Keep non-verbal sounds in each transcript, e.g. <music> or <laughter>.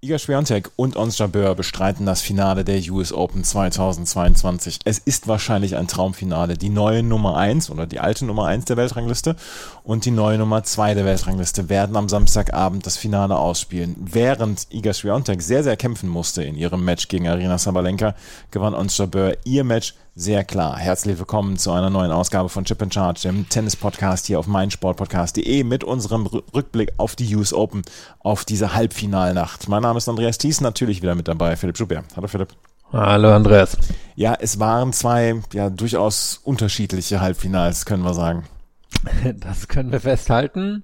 Iga Swiatek und Ons Jabeur bestreiten das Finale der US Open 2022. Es ist wahrscheinlich ein Traumfinale. Die neue Nummer 1 oder die alte Nummer 1 der Weltrangliste und die neue Nummer 2 der Weltrangliste werden am Samstagabend das Finale ausspielen. Während Iga Swiatek sehr, sehr kämpfen musste in ihrem Match gegen Arina Sabalenka, gewann Ons Jabeur ihr Match sehr klar. Herzlich willkommen zu einer neuen Ausgabe von Chip and Charge, dem Tennis-Podcast hier auf meinsportpodcast.de mit unserem Rückblick auf die US Open, auf diese Halbfinalnacht. Mein Name ist Andreas Thies, natürlich wieder mit dabei, Philipp Schubert. Hallo Philipp. Hallo Andreas. Ja, es waren zwei ja durchaus unterschiedliche Halbfinals, können wir sagen. <laughs> Das können wir festhalten.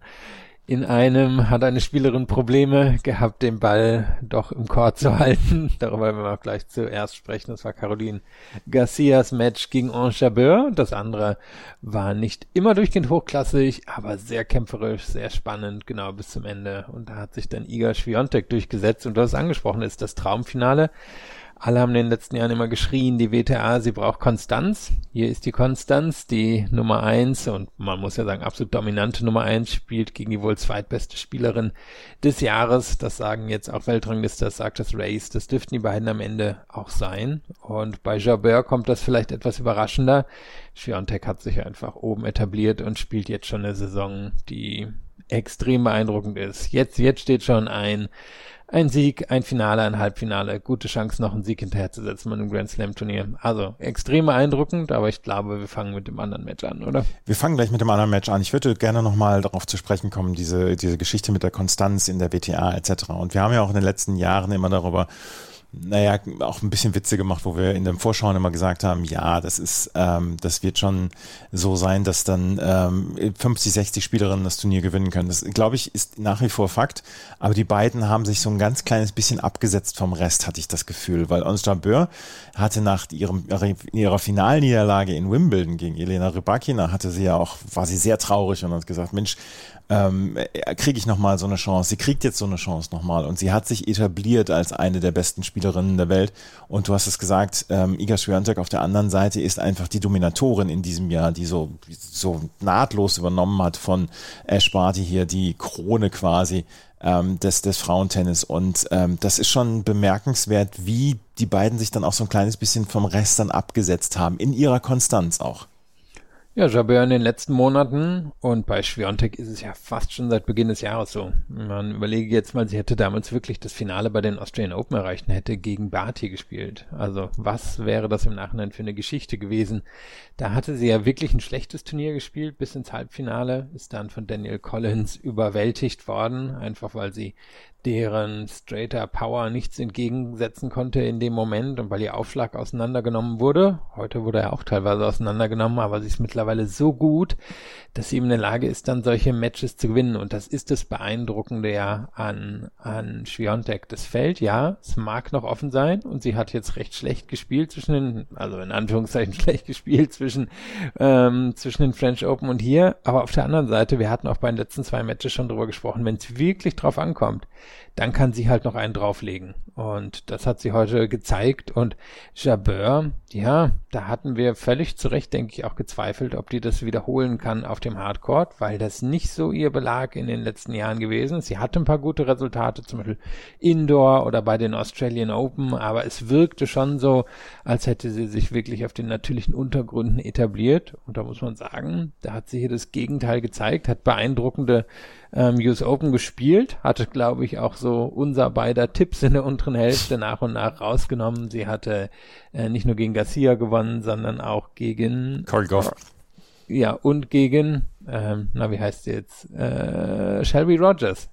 In einem hat eine Spielerin Probleme gehabt, den Ball doch im Court zu <laughs> halten. Darüber werden wir auch gleich zuerst sprechen. Das war Caroline Garcias Match gegen Enchabeur. Das andere war nicht immer durchgehend hochklassig, aber sehr kämpferisch, sehr spannend, genau bis zum Ende. Und da hat sich dann Iga Świątek durchgesetzt. Und du hast angesprochen, ist das Traumfinale. Alle haben in den letzten Jahren immer geschrien, die WTA, sie braucht Konstanz. Hier ist die Konstanz, die Nummer eins und man muss ja sagen, absolut dominante Nummer eins spielt gegen die wohl zweitbeste Spielerin des Jahres. Das sagen jetzt auch Weltranglister, das sagt das Race. Das dürften die beiden am Ende auch sein. Und bei Jabeur kommt das vielleicht etwas überraschender. Schwiontek hat sich einfach oben etabliert und spielt jetzt schon eine Saison, die extrem beeindruckend ist. Jetzt, jetzt steht schon ein ein Sieg, ein Finale, ein Halbfinale, gute Chance, noch einen Sieg hinterherzusetzen bei einem Grand Slam Turnier. Also extrem beeindruckend, aber ich glaube, wir fangen mit dem anderen Match an, oder? Wir fangen gleich mit dem anderen Match an. Ich würde gerne nochmal darauf zu sprechen kommen, diese, diese Geschichte mit der Konstanz in der WTA etc. Und wir haben ja auch in den letzten Jahren immer darüber naja, auch ein bisschen Witze gemacht, wo wir in den Vorschauen immer gesagt haben, ja, das ist, ähm, das wird schon so sein, dass dann ähm, 50, 60 Spielerinnen das Turnier gewinnen können. Das, glaube ich, ist nach wie vor Fakt. Aber die beiden haben sich so ein ganz kleines bisschen abgesetzt vom Rest, hatte ich das Gefühl, weil Ons Jabeur hatte nach ihrem, ihrer Finalniederlage in Wimbledon gegen Elena Rybakina, hatte sie ja auch, war sie sehr traurig und hat gesagt, Mensch, ähm, äh, kriege ich nochmal so eine Chance. Sie kriegt jetzt so eine Chance nochmal und sie hat sich etabliert als eine der besten Spielerinnen der Welt. Und du hast es gesagt, ähm, Iga Swiatek auf der anderen Seite ist einfach die Dominatorin in diesem Jahr, die so, so nahtlos übernommen hat von Ash Barty hier, die Krone quasi ähm, des, des Frauentennis. Und ähm, das ist schon bemerkenswert, wie die beiden sich dann auch so ein kleines bisschen vom Rest dann abgesetzt haben, in ihrer Konstanz auch. Ja, Jabeur in den letzten Monaten und bei Schwiontek ist es ja fast schon seit Beginn des Jahres so. Man überlege jetzt mal, sie hätte damals wirklich das Finale bei den Australian Open erreicht und hätte gegen Barty gespielt. Also was wäre das im Nachhinein für eine Geschichte gewesen? Da hatte sie ja wirklich ein schlechtes Turnier gespielt bis ins Halbfinale, ist dann von Daniel Collins überwältigt worden, einfach weil sie deren straighter Power nichts entgegensetzen konnte in dem Moment und weil ihr Aufschlag auseinandergenommen wurde. Heute wurde er auch teilweise auseinandergenommen, aber sie ist mittlerweile so gut, dass sie eben in der Lage ist, dann solche Matches zu gewinnen. Und das ist das Beeindruckende ja an, an Schwiontek. Das Feld, ja, es mag noch offen sein und sie hat jetzt recht schlecht gespielt zwischen den, also in Anführungszeichen <laughs> schlecht gespielt zwischen, ähm, zwischen den French Open und hier. Aber auf der anderen Seite, wir hatten auch bei den letzten zwei Matches schon drüber gesprochen, wenn es wirklich drauf ankommt, dann kann sie halt noch einen drauflegen. Und das hat sie heute gezeigt. Und Jabeur, ja, da hatten wir völlig zu Recht, denke ich, auch gezweifelt, ob die das wiederholen kann auf dem Hardcourt, weil das nicht so ihr Belag in den letzten Jahren gewesen ist. Sie hatte ein paar gute Resultate, zum Beispiel Indoor oder bei den Australian Open, aber es wirkte schon so, als hätte sie sich wirklich auf den natürlichen Untergründen etabliert. Und da muss man sagen, da hat sie hier das Gegenteil gezeigt, hat beeindruckende ähm, US Open gespielt, hatte, glaube ich, auch so unser beider Tipps in der unteren Hälfte nach und nach rausgenommen. Sie hatte äh, nicht nur gegen Garcia gewonnen, sondern auch gegen Corey Goff. Ja, und gegen, ähm, na, wie heißt sie jetzt? Äh, Shelby Rogers,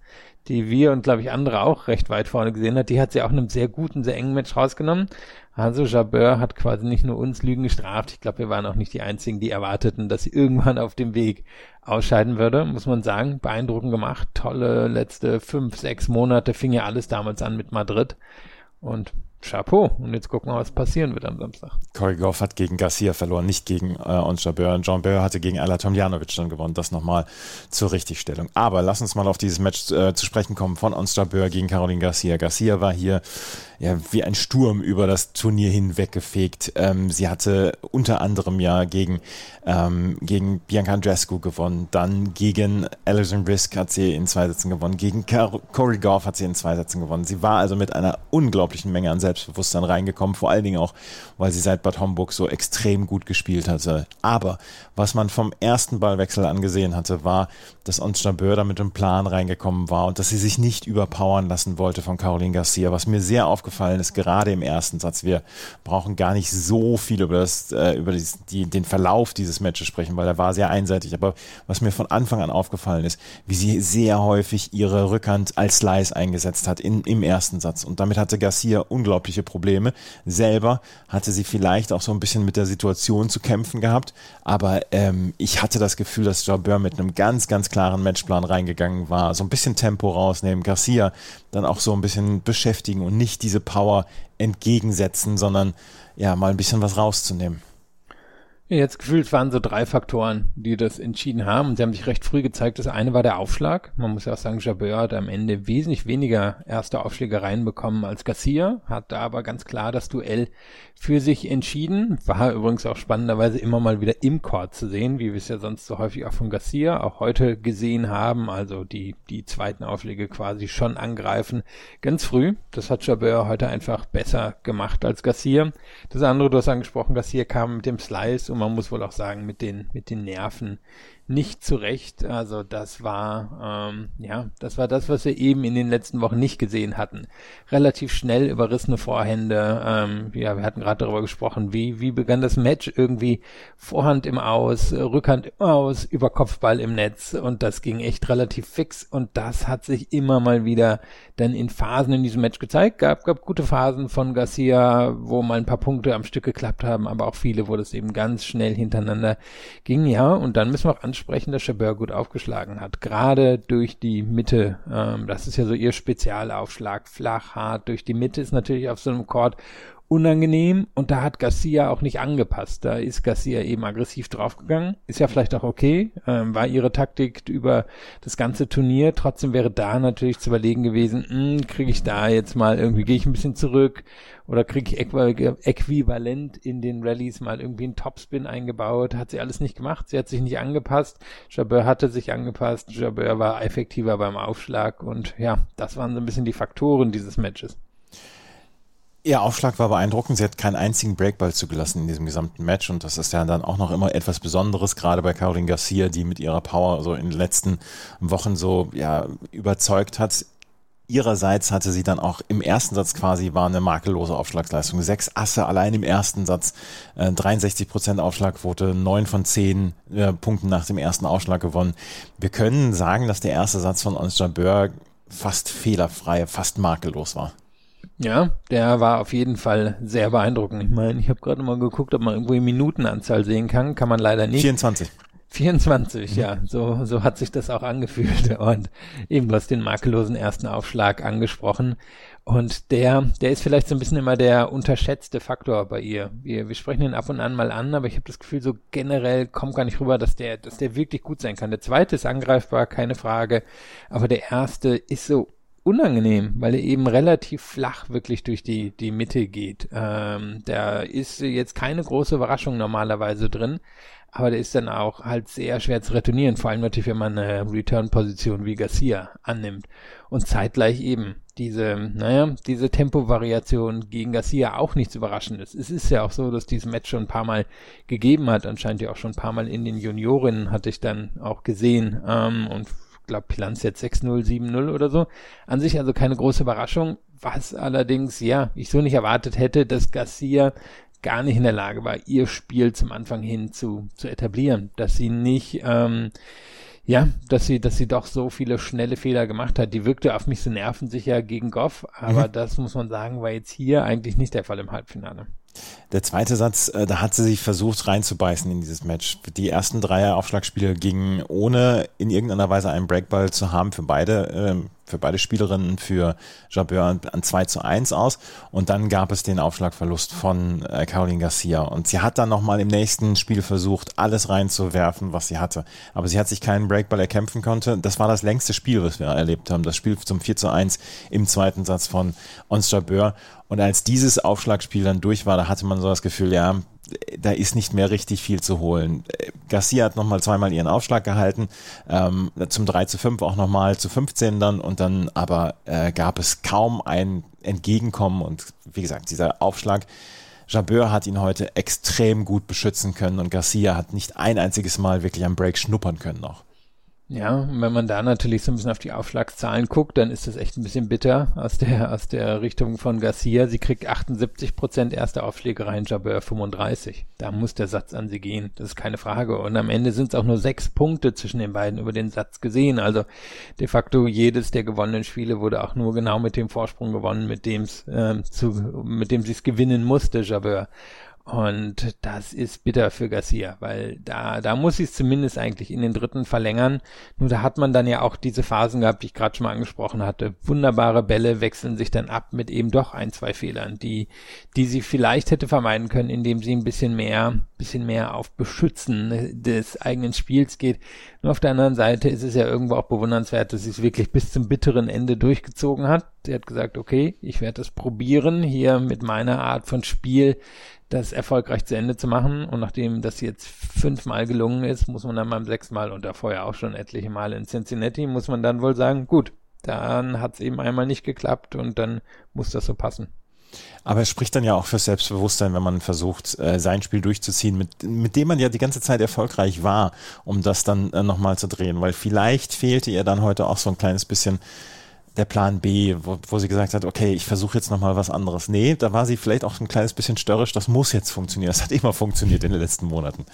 die wir und, glaube ich, andere auch recht weit vorne gesehen hat. Die hat sie auch in einem sehr guten, sehr engen Match rausgenommen. Also Jabeur hat quasi nicht nur uns Lügen gestraft. Ich glaube, wir waren auch nicht die Einzigen, die erwarteten, dass sie irgendwann auf dem Weg ausscheiden würde, muss man sagen. Beeindruckend gemacht. Tolle letzte fünf, sechs Monate fing ja alles damals an mit Madrid. Und Chapeau. Und jetzt gucken wir, was passieren wird am Samstag. Corey Goff hat gegen Garcia verloren, nicht gegen äh, Ons Jabeur. Und John Burr hatte gegen Ala Tomljanovic dann gewonnen. Das nochmal zur Richtigstellung. Aber lass uns mal auf dieses Match äh, zu sprechen kommen von Ons Jabeur gegen Caroline Garcia. Garcia war hier ja, wie ein Sturm über das Turnier hinweggefegt. Ähm, sie hatte unter anderem ja gegen, ähm, gegen Bianca Andrescu gewonnen, dann gegen Alison Risk hat sie in zwei Sätzen gewonnen, gegen Corey Goff hat sie in zwei Sätzen gewonnen. Sie war also mit einer unglaublichen Menge an Selbstbewusstsein reingekommen, vor allen Dingen auch, weil sie seit Bad Homburg so extrem gut gespielt hatte. Aber was man vom ersten Ballwechsel angesehen hatte, war, dass Ons Jabeur mit einem Plan reingekommen war und dass sie sich nicht überpowern lassen wollte von Caroline Garcia, was mir sehr aufgefallen aufgefallen ist, gerade im ersten Satz. Wir brauchen gar nicht so viel über, das, äh, über die, die, den Verlauf dieses Matches sprechen, weil er war sehr einseitig. Aber was mir von Anfang an aufgefallen ist, wie sie sehr häufig ihre Rückhand als Slice eingesetzt hat in, im ersten Satz. Und damit hatte Garcia unglaubliche Probleme. Selber hatte sie vielleicht auch so ein bisschen mit der Situation zu kämpfen gehabt. Aber ähm, ich hatte das Gefühl, dass Jabeur mit einem ganz, ganz klaren Matchplan reingegangen war. So ein bisschen Tempo rausnehmen. Garcia dann auch so ein bisschen beschäftigen und nicht diese Power entgegensetzen, sondern ja, mal ein bisschen was rauszunehmen. Jetzt gefühlt waren so drei Faktoren, die das entschieden haben. Und sie haben sich recht früh gezeigt. Das eine war der Aufschlag. Man muss ja auch sagen, Jabeur hat am Ende wesentlich weniger erste Aufschläge reinbekommen als Garcia, hat da aber ganz klar das Duell für sich entschieden. War übrigens auch spannenderweise immer mal wieder im Court zu sehen, wie wir es ja sonst so häufig auch von Garcia auch heute gesehen haben. Also die, die zweiten Aufschläge quasi schon angreifen. Ganz früh. Das hat Jabeur heute einfach besser gemacht als Garcia. Das andere, du hast angesprochen, Garcia kam mit dem Slice um man muss wohl auch sagen, mit den, mit den Nerven nicht zurecht. Also das war, ähm, ja, das war das, was wir eben in den letzten Wochen nicht gesehen hatten. Relativ schnell überrissene Vorhände. Ähm, ja, wir hatten gerade darüber gesprochen, wie, wie begann das Match irgendwie Vorhand im Aus, Rückhand im Aus, über Kopfball im Netz und das ging echt relativ fix und das hat sich immer mal wieder dann in Phasen in diesem Match gezeigt. Gab, gab gute Phasen von Garcia, wo mal ein paar Punkte am Stück geklappt haben, aber auch viele, wo das eben ganz schnell hintereinander ging. Ja, und dann müssen wir auch anschauen, ansprechen, dass Chabert gut aufgeschlagen hat. Gerade durch die Mitte. Ähm, das ist ja so ihr Spezialaufschlag. Flach, hart. Durch die Mitte ist natürlich auf so einem Chord unangenehm und da hat Garcia auch nicht angepasst. Da ist Garcia eben aggressiv draufgegangen. Ist ja vielleicht auch okay, ähm, war ihre Taktik über das ganze Turnier. Trotzdem wäre da natürlich zu überlegen gewesen, hm, kriege ich da jetzt mal irgendwie, gehe ich ein bisschen zurück oder kriege ich äquivalent in den Rallyes mal irgendwie einen Topspin eingebaut. Hat sie alles nicht gemacht. Sie hat sich nicht angepasst. Jabeur hatte sich angepasst. Jabeur war effektiver beim Aufschlag und ja, das waren so ein bisschen die Faktoren dieses Matches. Ihr Aufschlag war beeindruckend. Sie hat keinen einzigen Breakball zugelassen in diesem gesamten Match und das ist ja dann auch noch immer etwas Besonderes, gerade bei Caroline Garcia, die mit ihrer Power so in den letzten Wochen so ja überzeugt hat. Ihrerseits hatte sie dann auch im ersten Satz quasi war eine makellose Aufschlagsleistung. Sechs Asse allein im ersten Satz, äh, 63 Prozent Aufschlagquote, neun von zehn äh, Punkten nach dem ersten Aufschlag gewonnen. Wir können sagen, dass der erste Satz von Ons Jabeur fast fehlerfrei, fast makellos war. Ja, der war auf jeden Fall sehr beeindruckend. Ich meine, ich habe gerade mal geguckt, ob man irgendwo die Minutenanzahl sehen kann. Kann man leider nicht. 24. 24, ja, so, so hat sich das auch angefühlt. <laughs> Und eben, du hast den makellosen ersten Aufschlag angesprochen. Und der, der ist vielleicht so ein bisschen immer der unterschätzte Faktor bei ihr. Wir, wir sprechen ihn ab und an mal an, aber ich habe das Gefühl, so generell kommt gar nicht rüber, dass der, dass der wirklich gut sein kann. Der zweite ist angreifbar, keine Frage. Aber der erste ist so unangenehm, weil er eben relativ flach wirklich durch die, die Mitte geht. Ähm, da ist jetzt keine große Überraschung normalerweise drin, aber der ist dann auch halt sehr schwer zu retournieren, vor allem natürlich, wenn man eine Return-Position wie Garcia annimmt. Und zeitgleich eben diese, naja, diese Tempovariation gegen Garcia auch nichts Überraschendes. Es ist ja auch so, dass dieses Match schon ein paar Mal gegeben hat, anscheinend ja auch schon ein paar Mal in den Juniorinnen hatte ich dann auch gesehen ähm, und glaube, Bilanz jetzt 6-0, 7-0 oder so. An sich also keine große Überraschung, was allerdings, ja, ich so nicht erwartet hätte, dass Garcia gar nicht in der Lage war, ihr Spiel zum Anfang hin zu, zu etablieren, dass sie nicht, ähm, ja, dass sie, dass sie doch so viele schnelle Fehler gemacht hat. Die wirkte auf mich so nervensicher gegen Goff, aber mhm. das muss man sagen, war jetzt hier eigentlich nicht der Fall im Halbfinale. Der zweite Satz, äh, da hat sie sich versucht reinzubeißen in dieses Match. Die ersten drei Aufschlagspiele gingen ohne in irgendeiner Weise einen Breakball zu haben für beide, äh, für beide Spielerinnen für Jabeur an 2 zu 1 aus. Und dann gab es den Aufschlagverlust von äh, Caroline Garcia. Und sie hat dann nochmal im nächsten Spiel versucht, alles reinzuwerfen, was sie hatte. Aber sie hat sich keinen Breakball erkämpfen konnte. Das war das längste Spiel, was wir erlebt haben. Das Spiel zum 4 zu 1 im zweiten Satz von Ons Jabeur. Und als dieses Aufschlagspiel dann durch war, da hatte man so das Gefühl, ja, da ist nicht mehr richtig viel zu holen. Garcia hat nochmal zweimal ihren Aufschlag gehalten, ähm, zum 3 zu 5 auch nochmal zu 15 dann und dann aber äh, gab es kaum ein Entgegenkommen und wie gesagt, dieser Aufschlag, Jabeur hat ihn heute extrem gut beschützen können und Garcia hat nicht ein einziges Mal wirklich am Break schnuppern können noch. Ja, und wenn man da natürlich so ein bisschen auf die Aufschlagszahlen guckt, dann ist das echt ein bisschen bitter aus der, aus der Richtung von Garcia. Sie kriegt 78 Prozent erste Aufschläge rein, Jabeur 35. Da muss der Satz an sie gehen. Das ist keine Frage. Und am Ende sind es auch nur sechs Punkte zwischen den beiden über den Satz gesehen. Also de facto jedes der gewonnenen Spiele wurde auch nur genau mit dem Vorsprung gewonnen, mit dem es, äh, zu, mit dem sie es gewinnen musste, Jabeur. Und das ist bitter für Garcia, weil da, da muss sie es zumindest eigentlich in den dritten verlängern. Nur da hat man dann ja auch diese Phasen gehabt, die ich gerade schon mal angesprochen hatte. Wunderbare Bälle wechseln sich dann ab mit eben doch ein, zwei Fehlern, die, die sie vielleicht hätte vermeiden können, indem sie ein bisschen mehr, bisschen mehr auf Beschützen des eigenen Spiels geht. Nur auf der anderen Seite ist es ja irgendwo auch bewundernswert, dass sie es wirklich bis zum bitteren Ende durchgezogen hat. Sie hat gesagt, okay, ich werde es probieren, hier mit meiner Art von Spiel das erfolgreich zu Ende zu machen. Und nachdem das jetzt fünfmal gelungen ist, muss man dann beim sechsten Mal und da vorher auch schon etliche Male in Cincinnati, muss man dann wohl sagen, gut, dann hat es eben einmal nicht geklappt und dann muss das so passen. Aber es spricht dann ja auch für Selbstbewusstsein, wenn man versucht, äh, sein Spiel durchzuziehen, mit, mit dem man ja die ganze Zeit erfolgreich war, um das dann äh, nochmal zu drehen. Weil vielleicht fehlte ihr dann heute auch so ein kleines bisschen der Plan B, wo, wo sie gesagt hat, okay, ich versuche jetzt nochmal was anderes. Nee, da war sie vielleicht auch ein kleines bisschen störrisch, das muss jetzt funktionieren. Das hat immer funktioniert in den letzten Monaten.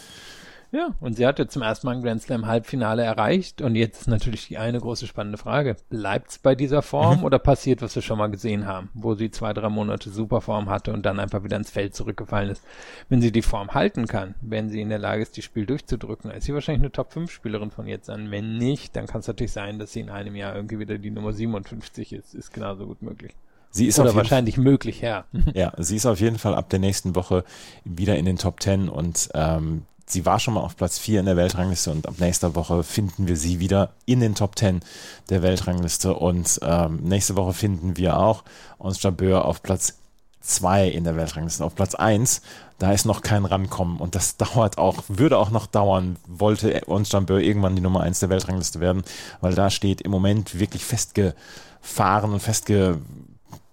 Ja, und sie hat jetzt zum ersten Mal ein Grand Slam Halbfinale erreicht. Und jetzt ist natürlich die eine große spannende Frage. Bleibt's bei dieser Form mhm. oder passiert, was wir schon mal gesehen haben, wo sie zwei, drei Monate Superform hatte und dann einfach wieder ins Feld zurückgefallen ist? Wenn sie die Form halten kann, wenn sie in der Lage ist, die Spiel durchzudrücken, ist sie wahrscheinlich eine Top-5-Spielerin von jetzt an. Wenn nicht, dann kann es natürlich sein, dass sie in einem Jahr irgendwie wieder die Nummer 57 ist. Ist genauso gut möglich. Sie ist Oder wahrscheinlich möglich, ja. Ja, sie ist auf jeden Fall ab der nächsten Woche wieder in den Top 10 und ähm, sie war schon mal auf Platz 4 in der Weltrangliste und ab nächster Woche finden wir sie wieder in den Top 10 der Weltrangliste und ähm, nächste Woche finden wir auch Ons Jabeur auf Platz 2 in der Weltrangliste. Auf Platz 1, da ist noch kein Rankommen und das dauert auch, würde auch noch dauern, wollte Ons Jabeur irgendwann die Nummer 1 der Weltrangliste werden, weil da steht im Moment wirklich festgefahren und festge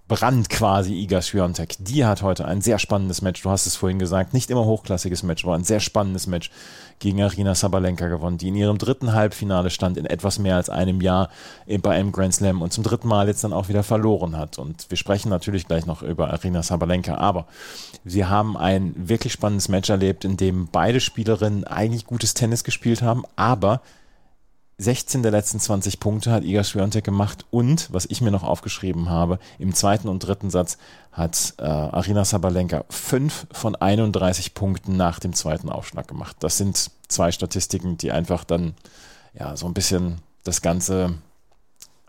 Brand quasi Iga Swiatek. Die hat heute ein sehr spannendes Match, du hast es vorhin gesagt, nicht immer hochklassiges Match, aber ein sehr spannendes Match gegen Arina Sabalenka gewonnen, die in ihrem dritten Halbfinale stand in etwas mehr als einem Jahr bei einem Grand Slam und zum dritten Mal jetzt dann auch wieder verloren hat. Und wir sprechen natürlich gleich noch über Arina Sabalenka, aber sie haben ein wirklich spannendes Match erlebt, in dem beide Spielerinnen eigentlich gutes Tennis gespielt haben, aber 16 der letzten 20 Punkte hat Iga Swiatek gemacht und, was ich mir noch aufgeschrieben habe, im zweiten und dritten Satz hat äh, Arina Sabalenka 5 von 31 Punkten nach dem zweiten Aufschlag gemacht. Das sind zwei Statistiken, die einfach dann ja so ein bisschen das Ganze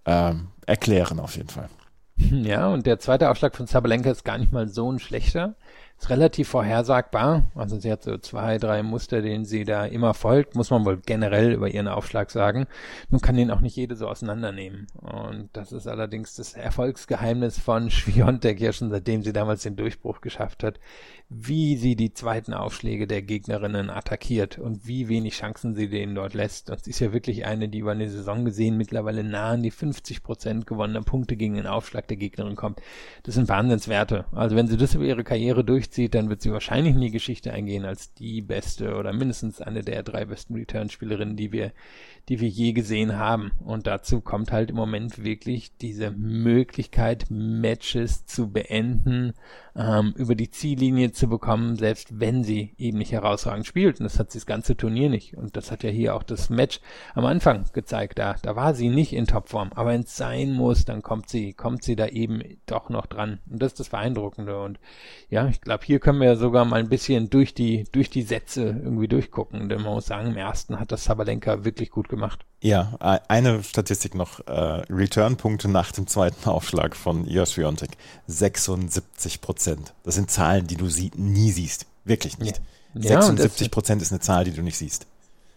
äh, erklären auf jeden Fall. <laughs> Ja, und der zweite Aufschlag von Sabalenka ist gar nicht mal so ein schlechter ist relativ vorhersagbar. Also sie hat so zwei, drei Muster, denen sie da immer folgt, muss man wohl generell über ihren Aufschlag sagen. Nun kann den auch nicht jede so auseinandernehmen. Und das ist allerdings das Erfolgsgeheimnis von Schwiontek ja schon seitdem sie damals den Durchbruch geschafft hat, wie sie die zweiten Aufschläge der Gegnerinnen attackiert und wie wenig Chancen sie denen dort lässt. Das ist ja wirklich eine, die über eine Saison gesehen mittlerweile nah an die 50 Prozent gewonnener Punkte gegen den Aufschlag der Gegnerin kommt. Das sind Wahnsinnswerte. Also wenn sie das über ihre Karriere durchzieht, dann wird sie wahrscheinlich in die Geschichte eingehen als die beste oder mindestens eine der drei besten Return-Spielerinnen, die wir die wir je gesehen haben. Und dazu kommt halt im Moment wirklich diese Möglichkeit, Matches zu beenden, ähm, über die Ziellinie zu bekommen, selbst wenn sie eben nicht herausragend spielt. Und das hat sie das ganze Turnier nicht. Und das hat ja hier auch das Match am Anfang gezeigt. Da, da war sie nicht in Topform. Aber wenn es sein muss, dann kommt sie, kommt sie da eben doch noch dran. Und das ist das Beeindruckende. Und ja, ich glaube, hier können wir ja sogar mal ein bisschen durch die, durch die Sätze irgendwie durchgucken. Denn man muss sagen, im ersten hat das Sabalenka wirklich gut gemacht. Ja, eine Statistik noch. Äh, Return-Punkte nach dem zweiten Aufschlag von Ios Swiatek. 76 Prozent. Das sind Zahlen, die du sie nie siehst. Wirklich nicht. Ja. 76 Prozent ist eine Zahl, die du nicht siehst.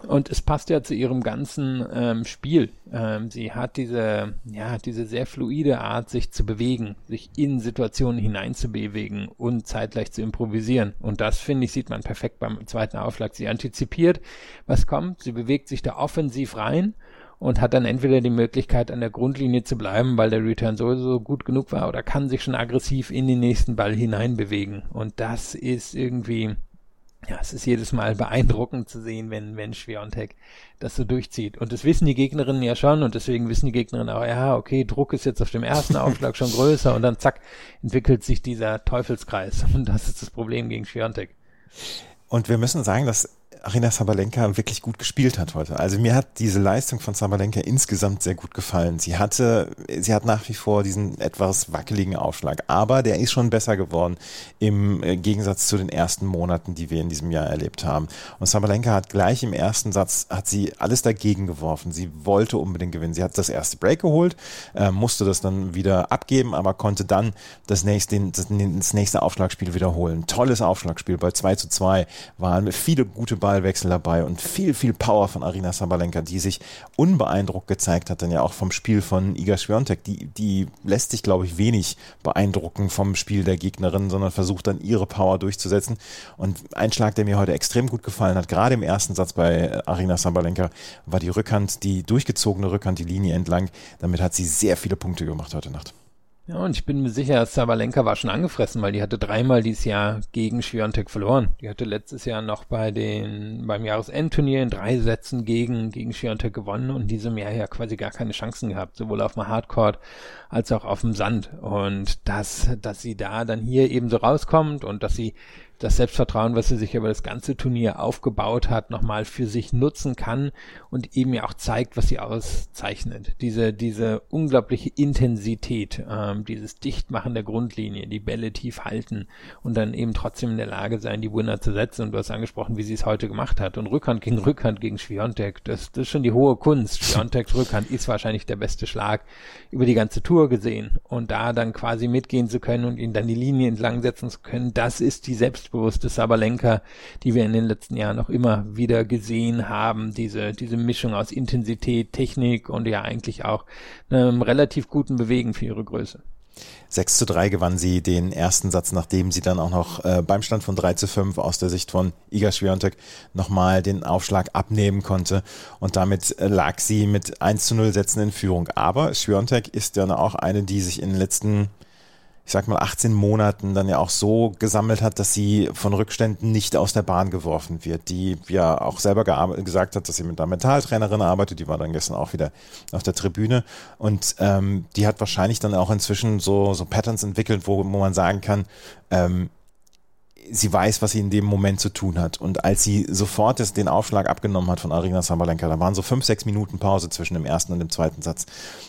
Und es passt ja zu ihrem ganzen ähm, Spiel. Ähm, sie hat diese, ja, diese sehr fluide Art, sich zu bewegen, sich in Situationen hineinzubewegen und zeitgleich zu improvisieren. Und das, finde ich, sieht man perfekt beim zweiten Aufschlag. Sie antizipiert, was kommt, sie bewegt sich da offensiv rein und hat dann entweder die Möglichkeit, an der Grundlinie zu bleiben, weil der Return sowieso gut genug war, oder kann sich schon aggressiv in den nächsten Ball hineinbewegen. Und das ist irgendwie, ja, es ist jedes Mal beeindruckend zu sehen, wenn, wenn Schwiontek das so durchzieht. Und das wissen die Gegnerinnen ja schon und deswegen wissen die Gegnerinnen auch, ja, okay, Druck ist jetzt auf dem ersten Aufschlag schon größer und dann zack, entwickelt sich dieser Teufelskreis. Und das ist das Problem gegen Schwiontek. Und wir müssen sagen, dass Arina Sabalenka wirklich gut gespielt hat heute. Also mir hat diese Leistung von Sabalenka insgesamt sehr gut gefallen. Sie hatte, sie hat nach wie vor diesen etwas wackeligen Aufschlag, aber der ist schon besser geworden im äh, Gegensatz zu den ersten Monaten, die wir in diesem Jahr erlebt haben. Und Sabalenka hat gleich im ersten Satz, hat sie alles dagegen geworfen. Sie wollte unbedingt gewinnen. Sie hat das erste Break geholt, äh, musste das dann wieder abgeben, aber konnte dann das nächste, das, das nächste Aufschlagspiel wiederholen. Tolles Aufschlagspiel bei 2 zu 2 waren viele gute Ball Ballwechsel dabei und viel, viel Power von Arina Sabalenka, die sich unbeeindruckt gezeigt hat, dann ja auch vom Spiel von Iga Swiatek. Die, die lässt sich, glaube ich, wenig beeindrucken vom Spiel der Gegnerin, sondern versucht dann ihre Power durchzusetzen. Und ein Schlag, der mir heute extrem gut gefallen hat, gerade im ersten Satz bei Arina Sabalenka, war die Rückhand, die durchgezogene Rückhand, die Linie entlang. Damit hat sie sehr viele Punkte gemacht heute Nacht. Ja, und ich bin mir sicher, Sabalenka war schon angefressen, weil die hatte dreimal dieses Jahr gegen Schwiontek verloren. Die hatte letztes Jahr noch bei den, beim Jahresendturnier in drei Sätzen gegen, gegen Schwiontek gewonnen und diesem Jahr ja quasi gar keine Chancen gehabt, sowohl auf dem Hardcourt als auch auf dem Sand. Und dass, dass sie da dann hier eben so rauskommt und dass sie das Selbstvertrauen, was sie sich über das ganze Turnier aufgebaut hat, nochmal für sich nutzen kann und eben ja auch zeigt, was sie auszeichnet. Diese, diese unglaubliche Intensität, ähm, dieses Dichtmachen der Grundlinie, die Bälle tief halten und dann eben trotzdem in der Lage sein, die Winner zu setzen. Und du hast angesprochen, wie sie es heute gemacht hat. Und Rückhand gegen Rückhand gegen Schwiontek, das, das ist schon die hohe Kunst. Schwionteks Rückhand ist wahrscheinlich der beste Schlag über die ganze Tour gesehen. Und da dann quasi mitgehen zu können und ihn dann die Linie entlang setzen zu können, das ist die Selbst selbstbewusste Sabalenka, die wir in den letzten Jahren noch immer wieder gesehen haben. Diese, diese Mischung aus Intensität, Technik und ja eigentlich auch einem relativ guten Bewegen für ihre Größe. 6 zu 3 gewann sie den ersten Satz, nachdem sie dann auch noch äh, beim Stand von 3 zu 5 aus der Sicht von Iga Swiatek nochmal den Aufschlag abnehmen konnte und damit äh, lag sie mit 1 zu 0 Sätzen in Führung. Aber Swiatek ist ja auch eine, die sich in den letzten ich sag mal, 18 Monaten dann ja auch so gesammelt hat, dass sie von Rückständen nicht aus der Bahn geworfen wird, die ja auch selber gesagt hat, dass sie mit einer Mentaltrainerin arbeitet, die war dann gestern auch wieder auf der Tribüne. Und ähm, die hat wahrscheinlich dann auch inzwischen so, so Patterns entwickelt, wo, wo man sagen kann, ähm, sie weiß, was sie in dem Moment zu tun hat. Und als sie sofort das, den Aufschlag abgenommen hat von Arina Sabalenka, da waren so fünf, sechs Minuten Pause zwischen dem ersten und dem zweiten Satz.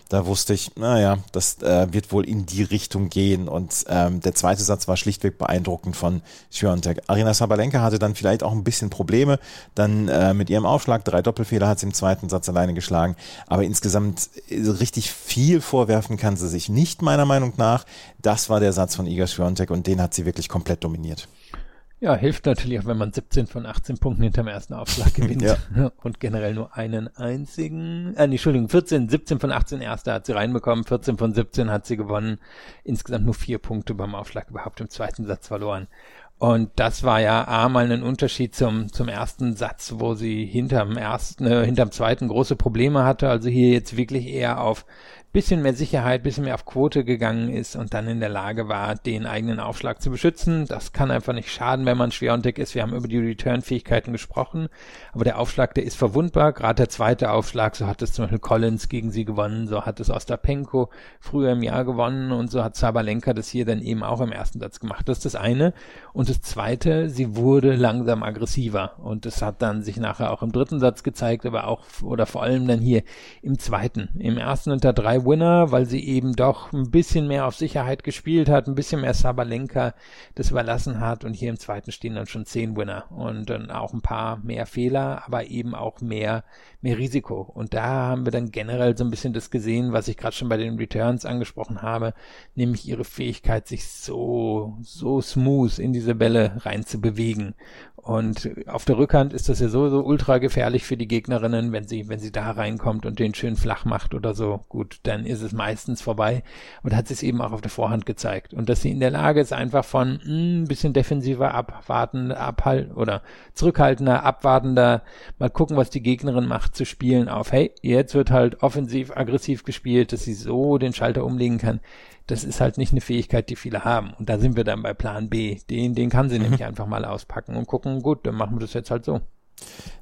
Da wusste ich, naja, das äh, wird wohl in die Richtung gehen. Und ähm, der zweite Satz war schlichtweg beeindruckend von Schwiontek. Arina Sabalenka hatte dann vielleicht auch ein bisschen Probleme. Dann äh, mit ihrem Aufschlag, drei Doppelfehler hat sie im zweiten Satz alleine geschlagen. Aber insgesamt äh, richtig viel vorwerfen kann sie sich nicht, meiner Meinung nach. Das war der Satz von Iga Schwiontek und den hat sie wirklich komplett dominiert. Ja, hilft natürlich auch, wenn man 17 von 18 Punkten hinterm ersten Aufschlag gewinnt ja. und generell nur einen einzigen, äh, nee, Entschuldigung, 14, 17 von 18 erster hat sie reinbekommen, 14 von 17 hat sie gewonnen, insgesamt nur vier Punkte beim Aufschlag überhaupt im zweiten Satz verloren. Und das war ja A mal ein Unterschied zum, zum ersten Satz, wo sie hinterm ersten, äh, hinterm zweiten große Probleme hatte. Also hier jetzt wirklich eher auf bisschen mehr Sicherheit, bisschen mehr auf Quote gegangen ist und dann in der Lage war, den eigenen Aufschlag zu beschützen. Das kann einfach nicht schaden, wenn man Schwerontek ist. Wir haben über die Return-Fähigkeiten gesprochen, aber der Aufschlag, der ist verwundbar. Gerade der zweite Aufschlag, so hat es zum Beispiel Collins gegen sie gewonnen, so hat es Ostapenko früher im Jahr gewonnen und so hat Sabalenka das hier dann eben auch im ersten Satz gemacht. Das ist das eine. Und Und das zweite, sie wurde langsam aggressiver. Und das hat dann sich nachher auch im dritten Satz gezeigt, aber auch, oder vor allem dann hier im zweiten. Im ersten unter drei Winner, weil sie eben doch ein bisschen mehr auf Sicherheit gespielt hat, ein bisschen mehr Sabalenka das überlassen hat. Und hier im zweiten stehen dann schon zehn Winner. Und dann auch ein paar mehr Fehler, aber eben auch mehr, mehr Risiko. Und da haben wir dann generell so ein bisschen das gesehen, was ich gerade schon bei den Returns angesprochen habe, nämlich ihre Fähigkeit, sich so, so smooth in diese Bälle rein zu bewegen. Und auf der Rückhand ist das ja so, so ultra gefährlich für die Gegnerinnen, wenn sie, wenn sie da reinkommt und den schön flach macht oder so. Gut, dann ist es meistens vorbei. Und hat es eben auch auf der Vorhand gezeigt. Und dass sie in der Lage ist, einfach von ein hm, bisschen defensiver abwarten, abhalten oder zurückhaltender, abwartender, mal gucken, was die Gegnerin macht, zu spielen auf, hey, jetzt wird halt offensiv, aggressiv gespielt, dass sie so den Schalter umlegen kann das ist halt nicht eine Fähigkeit, die viele haben. Und da sind wir dann bei Plan B. Den, den kann sie mhm. nämlich einfach mal auspacken und gucken, gut, dann machen wir das jetzt halt so.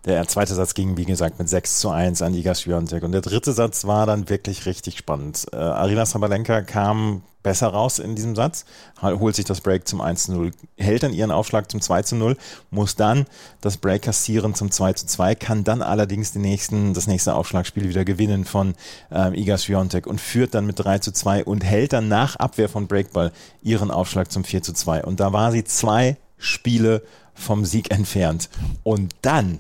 Der zweite Satz ging, wie gesagt, mit 6 zu 1 an Iga Swiatek. Und der dritte Satz war dann wirklich richtig spannend. Äh, Arina Sabalenka kam besser raus in diesem Satz, holt sich das Break zum 1 zu 0, hält dann ihren Aufschlag zum 2 zu 0, muss dann das Break kassieren zum 2 zu 2, kann dann allerdings den nächsten, das nächste Aufschlagspiel wieder gewinnen von ähm, Iga Swiatek und führt dann mit 3 zu 2 und hält dann nach Abwehr von Breakball ihren Aufschlag zum 4 zu 2. Und da war sie zwei Spiele vom Sieg entfernt. Und dann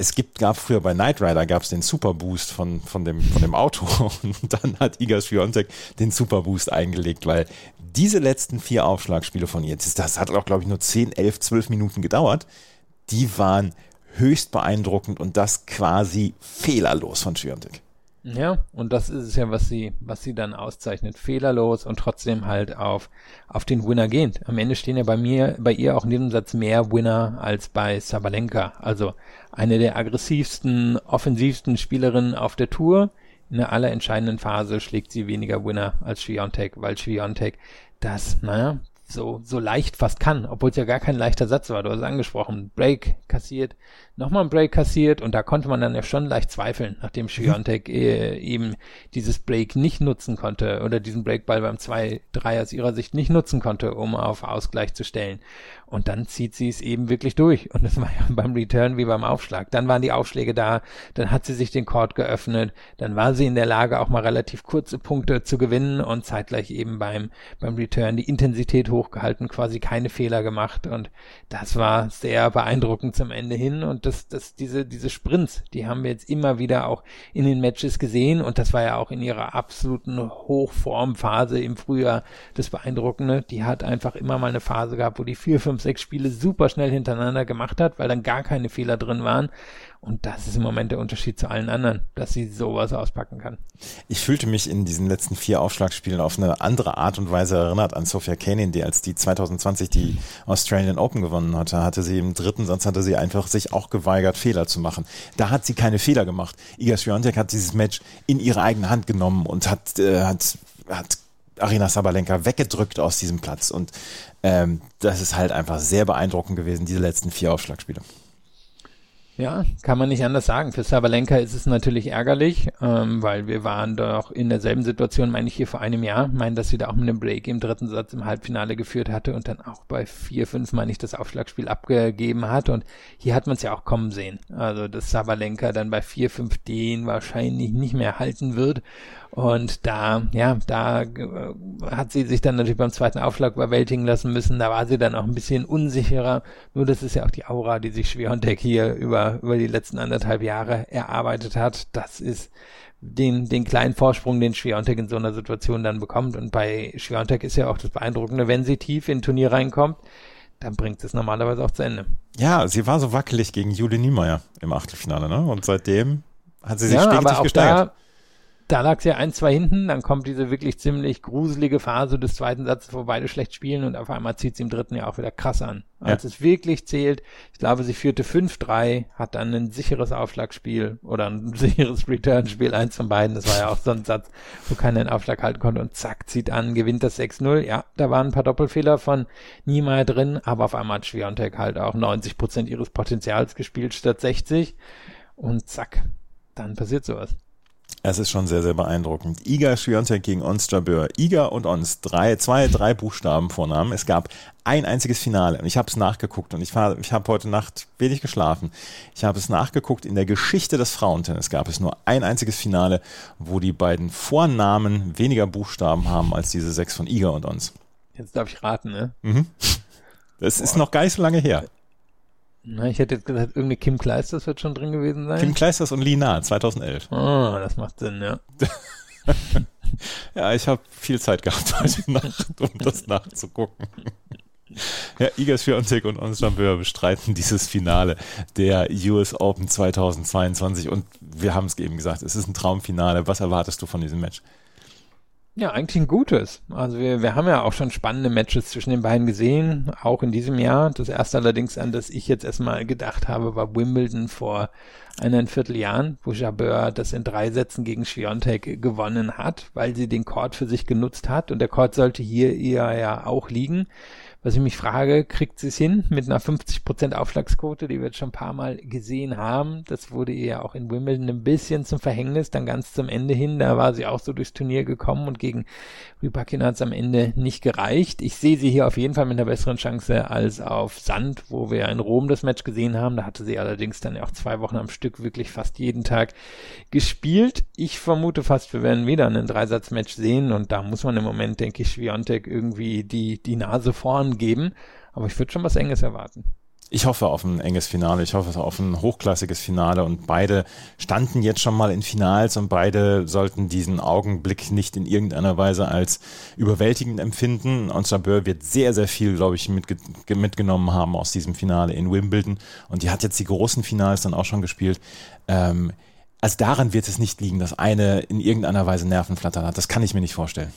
es gibt, gab früher bei Knight Rider gab es den Super Boost von, von, dem, von dem Auto <laughs> und dann hat Iga Swiatek den Super Boost eingelegt, weil diese letzten vier Aufschlagspiele von ihr, das, hat auch glaube ich nur 10, 11, 12 Minuten gedauert, die waren höchst beeindruckend und das quasi fehlerlos von Swiatek. Ja, und das ist es ja, was sie, was sie dann auszeichnet. Fehlerlos und trotzdem halt auf, auf den Winner gehend. Am Ende stehen ja bei mir, bei ihr auch in diesem Satz mehr Winner als bei Sabalenka. Also eine der aggressivsten, offensivsten Spielerinnen auf der Tour. In der allerentscheidenden Phase schlägt sie weniger Winner als Schwiontek, weil Schwiontek das, naja, so, so leicht fast kann, obwohl es ja gar kein leichter Satz war. Du hast es angesprochen. Break kassiert, nochmal ein Break kassiert und da konnte man dann ja schon leicht zweifeln, nachdem Schiontek <laughs> äh, eben dieses Break nicht nutzen konnte oder diesen Breakball beim 2-3 aus ihrer Sicht nicht nutzen konnte, um auf Ausgleich zu stellen. Und dann zieht sie es eben wirklich durch. Und das war ja <laughs> beim Return wie beim Aufschlag. Dann waren die Aufschläge da, dann hat sie sich den Court geöffnet, dann war sie in der Lage, auch mal relativ kurze Punkte zu gewinnen und zeitgleich eben beim, beim Return die Intensität hochgehalten, quasi keine Fehler gemacht. Und das war sehr beeindruckend zum Ende hin. Und das, das, diese, diese Sprints, die haben wir jetzt immer wieder auch in den Matches gesehen und das war ja auch in ihrer absoluten Hochformphase im Frühjahr das Beeindruckende. Die hat einfach immer mal eine Phase gehabt, wo die vier, fünf, sechs Spiele super schnell hintereinander gemacht hat, weil dann gar keine Fehler drin waren. Und das ist im Moment der Unterschied zu allen anderen, dass sie sowas auspacken kann. Ich fühlte mich in diesen letzten vier Aufschlagspielen auf eine andere Art und Weise erinnert an Sophia Kenin, die als die 2020 die Australian Open gewonnen hatte, hatte sie im dritten Satz hatte sie einfach sich auch geweigert, Fehler zu machen. Da hat sie keine Fehler gemacht. Iga Swiatek hat dieses Match in ihre eigene Hand genommen und hat, äh, hat, hat Arina Sabalenka weggedrückt aus diesem Platz. Und ähm, das ist halt einfach sehr beeindruckend gewesen, diese letzten vier Aufschlagspiele. Ja, kann man nicht anders sagen. Für Sabalenka ist es natürlich ärgerlich, ähm, weil wir waren doch in derselben Situation, meine ich, hier vor einem Jahr. Meine, dass sie da auch mit einem Break im dritten Satz im Halbfinale geführt hatte und dann auch bei 4-5, meine ich, das Aufschlagspiel abgegeben hat. Und hier hat man es ja auch kommen sehen. Also, dass Sabalenka dann bei 4-5 den wahrscheinlich nicht mehr halten wird. Und da, ja, da äh, hat sie sich dann natürlich beim zweiten Aufschlag überwältigen lassen müssen. Da war sie dann auch ein bisschen unsicherer. Nur das ist ja auch die Aura, die sich Schwiontek hier über, über die letzten anderthalb Jahre erarbeitet hat. Das ist den, den kleinen Vorsprung, den Schwiontek in so einer Situation dann bekommt. Und bei Schwiontek ist ja auch das Beeindruckende, wenn sie tief in ein Turnier reinkommt, dann bringt es normalerweise auch zu Ende. Ja, sie war so wackelig gegen Julie Niemeyer im Achtelfinale, ne? Und seitdem hat sie sich ja, stetig gesteigert. Da, da lag es ja ein, zwei hinten, dann kommt diese wirklich ziemlich gruselige Phase des zweiten Satzes, wo beide schlecht spielen und auf einmal zieht sie im dritten ja auch wieder krass an. Als ja. es wirklich zählt, ich glaube, sie führte 5-3, hat dann ein sicheres Aufschlagspiel oder ein <laughs> sicheres Return-Spiel, eins von beiden, das war ja auch so ein Satz, wo keiner den Aufschlag halten konnte und zack, zieht an, gewinnt das 6-0. Ja, da waren ein paar Doppelfehler von Niemeyer drin, aber auf einmal hat Schwiontek halt auch 90% ihres Potenzials gespielt statt 60 und zack, dann passiert sowas. Es ist schon sehr, sehr beeindruckend. Iga Swiatek gegen Ons Jabeur. Iga und Ons, drei, zwei, drei Buchstaben Vornamen. Es gab ein einziges Finale und ich habe es nachgeguckt und ich, war, ich habe heute Nacht wenig geschlafen. Ich habe es nachgeguckt. In der Geschichte des Frauentennis gab es nur ein einziges Finale, wo die beiden Vornamen weniger Buchstaben haben als diese sechs von Iga und Ons. Jetzt darf ich raten, ne? Mhm. Das Boah. ist noch gar nicht so lange her. Na, ich hätte jetzt gesagt, irgendeine Kim Kleisters wird schon drin gewesen sein. Kim Kleisters und Lina, 2011. Ah, oh, das macht Sinn, ja. <laughs> ja, ich habe viel Zeit gehabt heute <laughs> Nacht, um das nachzugucken. Ja, Iga Swiatek und Ons Jambeur bestreiten dieses Finale der US Open 2022 und wir haben es eben gesagt, es ist ein Traumfinale. Was erwartest du von diesem Match? Ja, eigentlich ein gutes. Also wir, wir haben ja auch schon spannende Matches zwischen den beiden gesehen, auch in diesem Jahr. Das erste allerdings, an das ich jetzt erstmal gedacht habe, war Wimbledon vor eineinviertel Jahren, wo Jabeur das in drei Sätzen gegen Schwiontek gewonnen hat, weil sie den Court für sich genutzt hat und der Court sollte hier eher ja auch liegen. Was ich mich frage, kriegt sie es hin mit einer 50% Aufschlagsquote, die wir jetzt schon ein paar Mal gesehen haben. Das wurde ihr ja auch in Wimbledon ein bisschen zum Verhängnis, dann ganz zum Ende hin. Da war sie auch so durchs Turnier gekommen und gegen Rybakina hat es am Ende nicht gereicht. Ich sehe sie hier auf jeden Fall mit einer besseren Chance als auf Sand, wo wir in Rom das Match gesehen haben. Da hatte sie allerdings dann auch zwei Wochen am Stück wirklich fast jeden Tag gespielt. Ich vermute fast, wir werden wieder ein Dreisatzmatch sehen und da muss man im Moment, denke ich, Schwiontek irgendwie die, die Nase vorn geben. Aber ich würde schon was Enges erwarten. Ich hoffe auf ein enges Finale. Ich hoffe auf ein hochklassiges Finale. Und beide standen jetzt schon mal in Finals und beide sollten diesen Augenblick nicht in irgendeiner Weise als überwältigend empfinden. Und Jabeur wird sehr, sehr viel, glaube ich, mitge mitgenommen haben aus diesem Finale in Wimbledon. Und die hat jetzt die großen Finals dann auch schon gespielt. Ähm, also daran wird es nicht liegen, dass eine in irgendeiner Weise Nervenflattern hat. Das kann ich mir nicht vorstellen.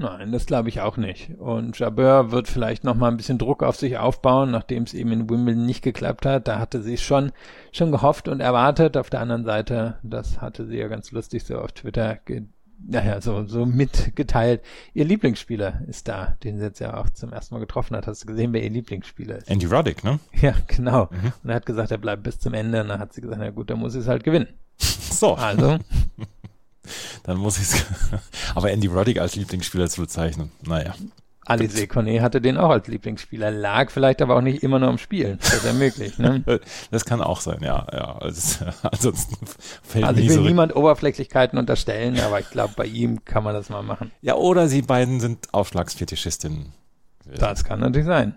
Nein, das glaube ich auch nicht. Und Jabeur wird vielleicht noch mal ein bisschen Druck auf sich aufbauen, nachdem es eben in Wimbledon nicht geklappt hat. Da hatte sie schon schon gehofft und erwartet. Auf der anderen Seite, das hatte sie ja ganz lustig so auf Twitter naja, so, so mitgeteilt. Ihr Lieblingsspieler ist da, den sie jetzt ja auch zum ersten Mal getroffen hat. Hast du gesehen, wer ihr Lieblingsspieler ist? Andy Roddick, ne? <laughs> Ja, genau. Mhm. Und er hat gesagt, er bleibt bis zum Ende. Und dann hat sie gesagt, na gut, dann muss es halt gewinnen. So. Also. <laughs> Dann muss ich es. <laughs> Aber Andy Roddick als Lieblingsspieler zu bezeichnen, naja. Alice Cornet hatte den auch als Lieblingsspieler, lag vielleicht aber auch nicht immer nur am Spielen. Das ist ja möglich, ne? <laughs> Das kann auch sein, ja, ja. Also, <laughs> ansonsten fällt also ich will so niemand Oberflächlichkeiten unterstellen, aber ich glaube, bei ihm kann man das mal machen. Ja, oder sie beiden sind Aufschlagsfetischistinnen. Das kann natürlich sein.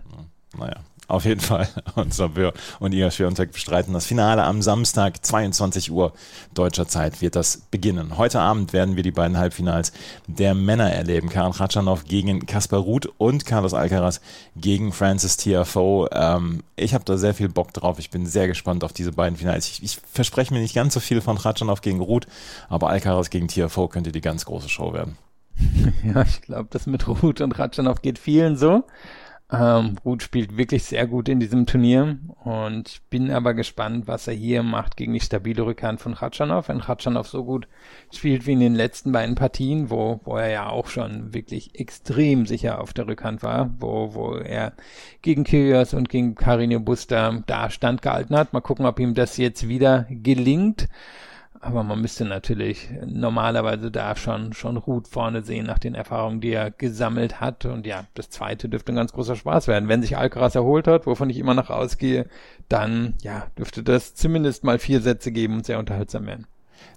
Naja. Auf jeden Fall. <laughs> Und Sabir und Iga Swiatek bestreiten das Finale am Samstag, 22 Uhr deutscher Zeit wird das beginnen. Heute Abend werden wir die beiden Halbfinals der Männer erleben. Karin Khatschanov gegen Kaspar Ruth und Carlos Alcaraz gegen Francis Tiafoe. Ähm, ich habe da sehr viel Bock drauf. Ich bin sehr gespannt auf diese beiden Finals. Ich, ich verspreche mir nicht ganz so viel von Khatschanov gegen Ruth, aber Alcaraz gegen Tiafoe könnte die ganz große Show werden. <laughs> Ja, ich glaube, das mit Ruth und Khatschanov geht vielen so. Ähm, Ruth spielt wirklich sehr gut in diesem Turnier und bin aber gespannt, was er hier macht gegen die stabile Rückhand von Khatschanov. Wenn Khatschanov so gut spielt wie in den letzten beiden Partien, wo, wo er ja auch schon wirklich extrem sicher auf der Rückhand war, wo, wo er gegen Kyrgios und gegen Carino Buster da standgehalten hat. Mal gucken, ob ihm das jetzt wieder gelingt. Aber man müsste natürlich normalerweise da schon, schon Ruth vorne sehen nach den Erfahrungen, die er gesammelt hat. Und ja, das zweite dürfte ein ganz großer Spaß werden. Wenn sich Alcaraz erholt hat, wovon ich immer noch ausgehe, dann, ja, dürfte das zumindest mal vier Sätze geben und sehr unterhaltsam werden.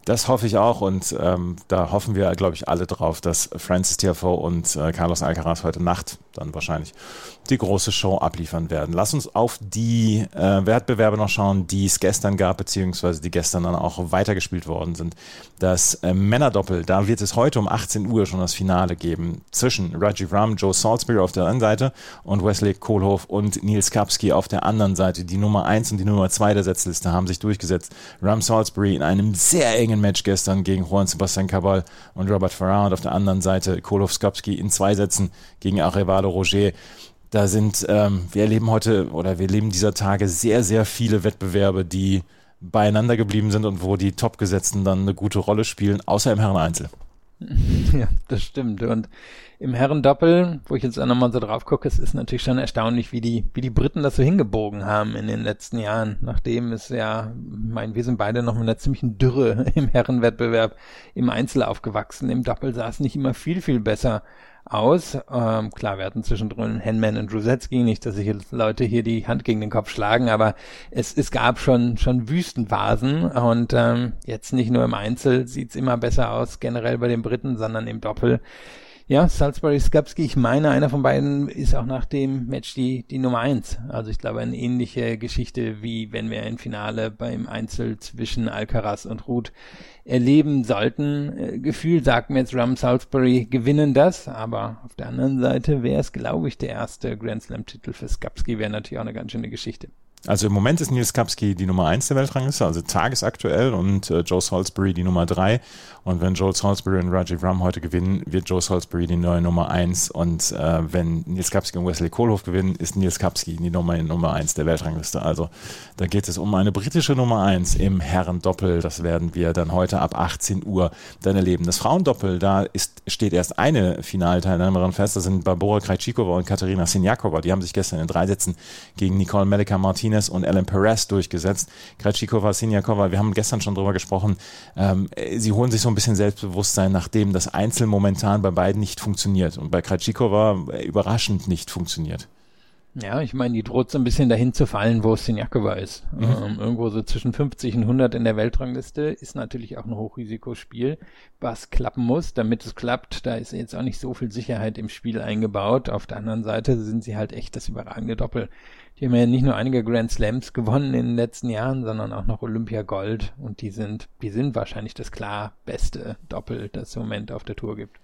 Das hoffe ich auch und ähm, da hoffen wir, glaube ich, alle drauf, dass Francis Tiafoe und äh, Carlos Alcaraz heute Nacht dann wahrscheinlich die große Show abliefern werden. Lass uns auf die äh, Wettbewerbe noch schauen, die es gestern gab, beziehungsweise die gestern dann auch weitergespielt worden sind. Das äh, Männerdoppel, da wird es heute um 18 Uhr schon das Finale geben zwischen Rajiv Ram, Joe Salisbury auf der einen Seite und Wesley Kohlhoff und Nils Kapski auf der anderen Seite. Die Nummer 1 und die Nummer 2 der Setzliste haben sich durchgesetzt. Ram Salisbury in einem sehr engen Match gestern gegen Juan Sebastian Cabal und Robert Farrar und auf der anderen Seite Kohlhoff Skapski in zwei Sätzen gegen Arevalo Roger. Da sind, ähm, wir erleben heute oder wir erleben dieser Tage sehr, sehr viele Wettbewerbe, die beieinander geblieben sind und wo die Topgesetzten dann eine gute Rolle spielen, außer im Herren Einzel. <laughs> Ja, das stimmt. Und im Herrendoppel, wo ich jetzt auch nochmal so drauf gucke, es ist natürlich schon erstaunlich, wie die, wie die Briten das so hingebogen haben in den letzten Jahren. Nachdem es ja, ich meine, wir sind beide noch mit einer ziemlichen Dürre <laughs> im Herrenwettbewerb im Einzel aufgewachsen. Im Doppel sah es nicht immer viel, viel besser aus. Ähm, klar, wir hatten zwischendrin Henman und Drusetzky, nicht, dass sich Leute hier die Hand gegen den Kopf schlagen, aber es, es gab schon, schon Wüstenvasen und ähm, jetzt nicht nur im Einzel sieht's immer besser aus, generell bei den Briten, sondern im Doppel. Ja, Salisbury Skapski, ich meine, einer von beiden ist auch nach dem Match die, die Nummer eins. Also ich glaube, eine ähnliche Geschichte, wie wenn wir ein Finale beim Einzel zwischen Alcaraz und Ruth erleben sollten. Äh, Gefühl sagt mir jetzt Ram Salisbury gewinnen das, aber auf der anderen Seite wäre es, glaube ich, der erste Grand Slam-Titel für Skapski, wäre natürlich auch eine ganz schöne Geschichte. Also im Moment ist Nils Kapski die Nummer 1 der Weltrangliste, also tagesaktuell und äh, Joe Salisbury die Nummer 3. Und wenn Joe Salisbury und Rajiv Ram heute gewinnen, wird Joe Salisbury die neue Nummer 1. Und äh, wenn Nils Kapski und Wesley Kohlhoff gewinnen, ist Nils Kapski die Nummer, Nummer 1 der Weltrangliste. Also da geht es um eine britische Nummer 1 im Herrendoppel. Das werden wir dann heute ab 18 Uhr dann erleben. Das Frauendoppel, da ist, steht erst eine Finalteilnehmerin fest. Das sind Barbora Krejcikova und Katerina Sinjakova. Die haben sich gestern in drei Sätzen gegen Nicole Melika Martinez Martinez und Ellen Perez durchgesetzt. Krejcikova, Sinjakova, wir haben gestern schon drüber gesprochen, ähm, sie holen sich so ein bisschen Selbstbewusstsein, nachdem das Einzel momentan bei beiden nicht funktioniert und bei Krejcikova äh, überraschend nicht funktioniert. Ja, ich meine, die droht so ein bisschen dahin zu fallen, wo Sinjakova ist. Mhm. Ähm, irgendwo so zwischen 50 und 100 in der Weltrangliste ist natürlich auch ein Hochrisikospiel, was klappen muss. Damit es klappt, da ist jetzt auch nicht so viel Sicherheit im Spiel eingebaut. Auf der anderen Seite sind sie halt echt das überragende Doppel. Die haben ja nicht nur einige Grand Slams gewonnen in den letzten Jahren, sondern auch noch Olympia Gold. Und die sind, die sind wahrscheinlich das klar beste Doppel, das es im Moment auf der Tour gibt.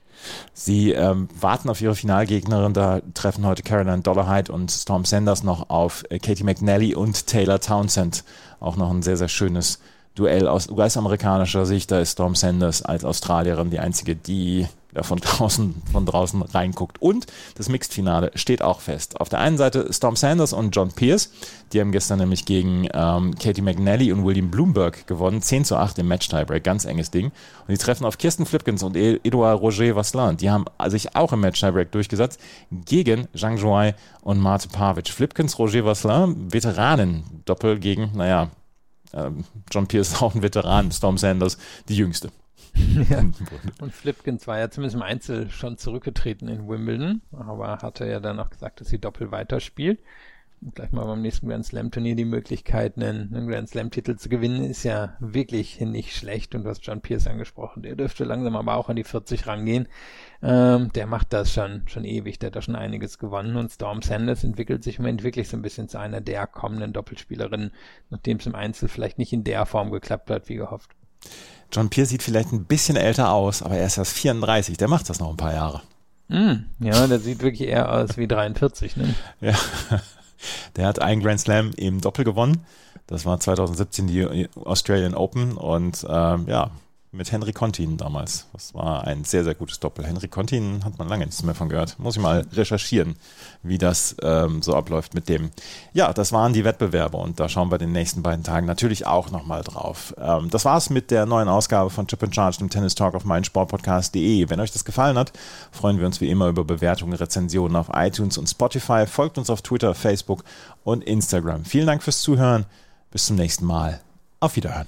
Sie ähm, warten auf ihre Finalgegnerin. Da treffen heute Caroline Dollarhide und Storm Sanders noch auf äh, Katie McNally und Taylor Townsend. Auch noch ein sehr, sehr schönes Duell aus US-amerikanischer Sicht. Da ist Storm Sanders als Australierin die einzige, die der von <laughs> draußen, von draußen reinguckt. Und das Mixed-Finale steht auch fest. Auf der einen Seite Storm Sanders und John Pierce. Die haben gestern nämlich gegen ähm, Katie McNally und William Bloomberg gewonnen. 10 zu 8 im Match-Tiebreak. Ganz enges Ding. Und die treffen auf Kirsten Flipkins und Edouard Roger Vasselin. Die haben sich auch im Match-Tiebreak durchgesetzt gegen Zhang Zhuai und Marte Pavic. Flipkins, Roger Vasselin, Veteranen. Doppel gegen, naja, ähm, John Pierce auch ein Veteran, Storm Sanders, die jüngste. <laughs> ja. Und Flipkins war ja zumindest im Einzel schon zurückgetreten in Wimbledon, aber hatte ja dann auch gesagt, dass sie doppelt weiterspielt. Gleich mal beim nächsten Grand Slam Turnier die Möglichkeit, einen, einen Grand Slam Titel zu gewinnen, ist ja wirklich nicht schlecht. Und du hast John Pierce angesprochen, der dürfte langsam aber auch an die 40 rangehen. Ähm, der macht das schon, schon ewig, der hat da schon einiges gewonnen. Und Storm Sanders entwickelt sich im Moment wirklich so ein bisschen zu einer der kommenden Doppelspielerinnen, nachdem es im Einzel vielleicht nicht in der Form geklappt hat, wie gehofft. John Pierce sieht vielleicht ein bisschen älter aus, aber er ist erst 34, der macht das noch ein paar Jahre. Mm, ja, der sieht wirklich eher aus wie 43, ne? Ja. Der hat einen Grand Slam im Doppel gewonnen. Das war 2017 die Australian Open und ähm, ja, mit Henry Contin damals. Das war ein sehr, sehr gutes Doppel. Henry Contin hat man lange nichts mehr von gehört. Muss ich mal recherchieren, wie das ähm, so abläuft mit dem. Ja, das waren die Wettbewerbe und da schauen wir den nächsten beiden Tagen natürlich auch nochmal drauf. Ähm, das war's mit der neuen Ausgabe von Chip and Charge, dem Tennis Talk auf meinsportpodcast.de. Wenn euch das gefallen hat, freuen wir uns wie immer über Bewertungen, Rezensionen auf iTunes und Spotify. Folgt uns auf Twitter, Facebook und Instagram. Vielen Dank fürs Zuhören. Bis zum nächsten Mal. Auf Wiederhören.